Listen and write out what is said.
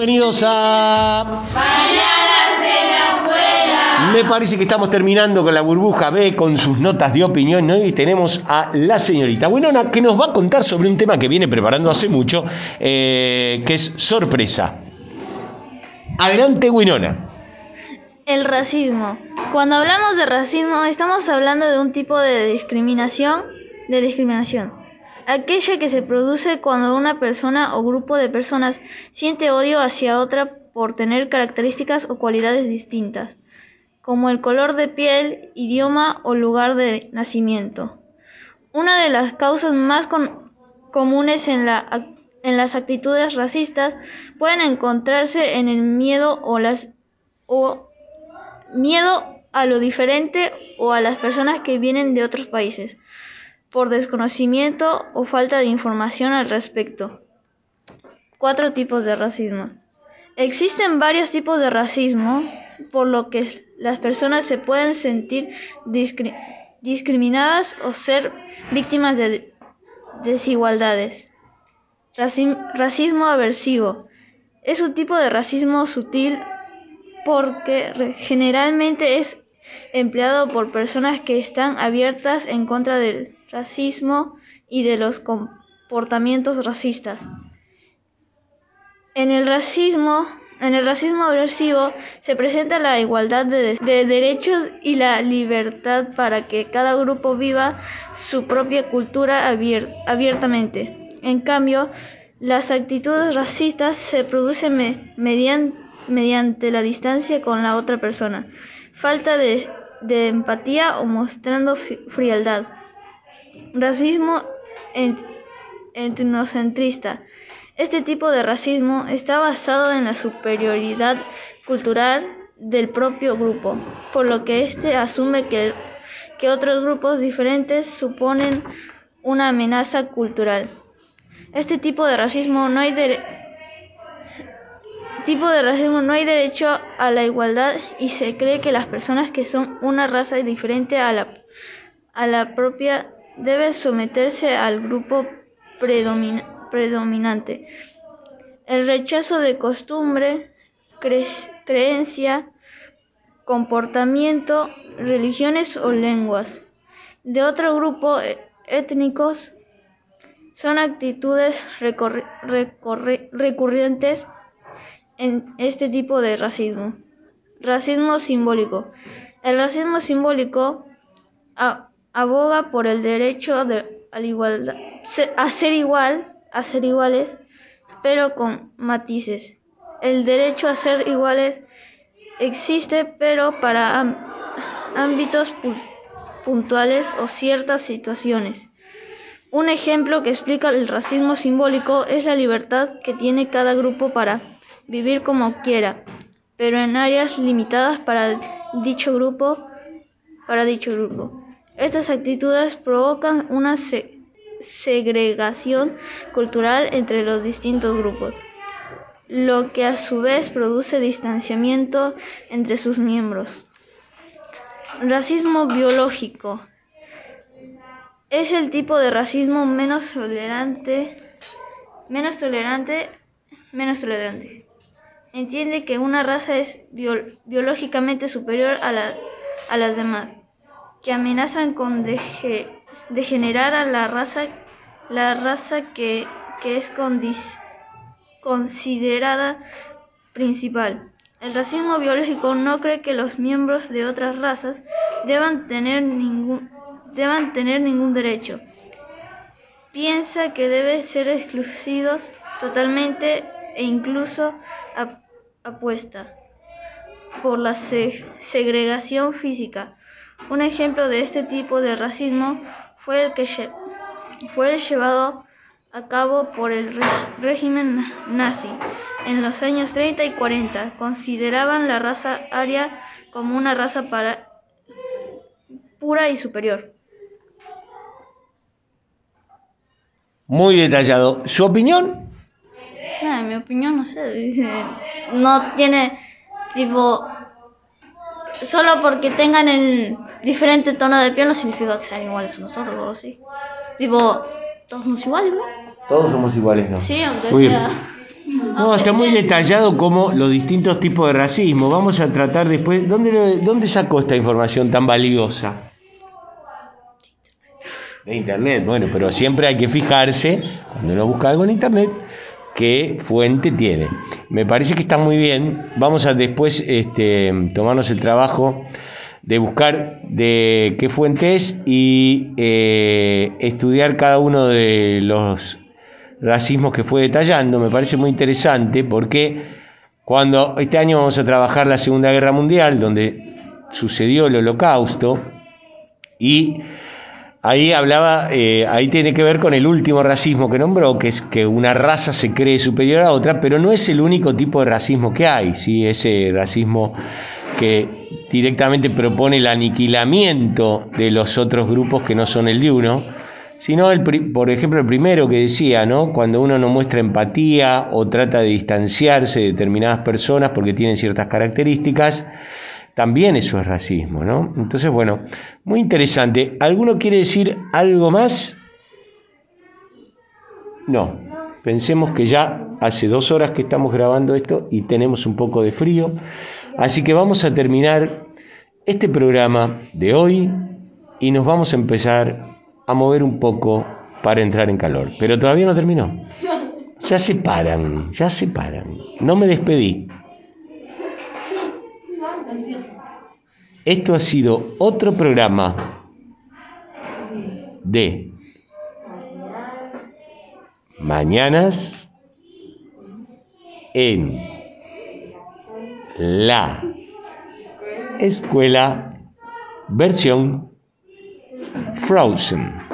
bienvenidos a... Mañanas de la escuela. Me parece que estamos terminando con la burbuja B, con sus notas de opinión, ¿no? y tenemos a la señorita Winona, que nos va a contar sobre un tema que viene preparando hace mucho, eh, que es sorpresa. Adelante, Winona. El racismo. Cuando hablamos de racismo, estamos hablando de un tipo de discriminación, de discriminación. Aquella que se produce cuando una persona o grupo de personas siente odio hacia otra por tener características o cualidades distintas, como el color de piel, idioma o lugar de nacimiento. Una de las causas más comunes en, las actitudes racistas pueden encontrarse en el miedo o las miedo a lo diferente o a las personas que vienen de otros países, por desconocimiento o falta de información al respecto. Cuatro tipos de racismo. Existen varios tipos de racismo, por lo que las personas se pueden sentir discri- discriminadas o ser víctimas de desigualdades. Raci- racismo aversivo. Es un tipo de racismo sutil porque generalmente es empleado por personas que están abiertas en contra del racismo y de los comportamientos racistas. En el racismo, en el racismo aversivo se presenta la igualdad de, de derechos y la libertad para que cada grupo viva su propia cultura abier- abiertamente. En cambio, las actitudes racistas se producen me- median- mediante la distancia con la otra persona, falta de, empatía o mostrando frialdad. Racismo et- etnocentrista. Este tipo de racismo está basado en la superioridad cultural del propio grupo, por lo que éste asume que, que otros grupos diferentes suponen una amenaza cultural. Este tipo de racismo no hay tipo de racismo no hay derecho a la igualdad y se cree que las personas que son una raza diferente a la, a la propia deben someterse al grupo predomina- predominante. El rechazo de costumbre, cre- creencia, comportamiento, religiones o lenguas de otro grupo eh, étnicos son actitudes recurrentes en este tipo de racismo. Racismo simbólico. El racismo simbólico aboga por el derecho de, a, igualdad, a ser igual, a ser iguales, pero con matices. El derecho a ser iguales existe, pero para ámbitos pu- puntuales o ciertas situaciones. Un ejemplo que explica el racismo simbólico es la libertad que tiene cada grupo para vivir como quiera, pero en áreas limitadas para dicho grupo, para dicho grupo. Estas actitudes provocan una se- segregación cultural entre los distintos grupos, lo que a su vez produce distanciamiento entre sus miembros. Racismo biológico es el tipo de racismo menos tolerante, menos tolerante, menos tolerante. Entiende que una raza es biol- biológicamente superior a las demás, que amenazan con dege- degenerar a la raza, la raza que, es considerada principal. El racismo biológico no cree que los miembros de otras razas deban tener ningún, derecho. Piensa que deben ser excluidos totalmente e incluso ap- apuesta por la se- segregación física. Un ejemplo de este tipo de racismo fue el que fue llevado a cabo por el régimen na- nazi en los años 30 y 40. Consideraban la raza aria como una raza para- pura y superior. Muy detallado. ¿Su opinión? No, en mi opinión, no sé, no tiene tipo solo porque tengan el diferente tono de piel no significa que sean iguales a nosotros o así. Tipo, todos somos iguales, ¿no? Todos somos iguales, ¿no? Sí, aunque Muy sea. bien. No, está muy detallado como los distintos tipos de racismo. Vamos a tratar después. ¿Dónde, lo- dónde sacó esta información tan valiosa? De internet, bueno, pero siempre hay que fijarse, cuando uno busca algo en internet, qué fuente tiene. Me parece que está muy bien. Vamos a después este, tomarnos el trabajo de buscar de qué fuente es y eh, estudiar cada uno de los racismos que fue detallando. Me parece muy interesante porque cuando este año vamos a trabajar la Segunda Guerra Mundial, donde sucedió el holocausto, y ahí hablaba, eh, ahí tiene que ver con el último racismo que nombró, que es que una raza se cree superior a otra, pero no es el único tipo de racismo que hay, ¿sí? ese racismo que directamente propone el aniquilamiento de los otros grupos que no son el de uno, sino, el, por ejemplo, el primero que decía, ¿no? cuando uno no muestra empatía o trata de distanciarse de determinadas personas porque tienen ciertas características, también eso es racismo, ¿no? Entonces, bueno, muy interesante. ¿Alguno quiere decir algo más? No. Pensemos que ya hace dos horas que estamos grabando esto y tenemos un poco de frío. Así que vamos a terminar este programa de hoy y nos vamos a empezar a mover un poco para entrar en calor. Pero todavía no terminó. Ya se paran, ya se paran. No me despedí. Esto ha sido otro programa de Mañanas en la escuela versión Frozen.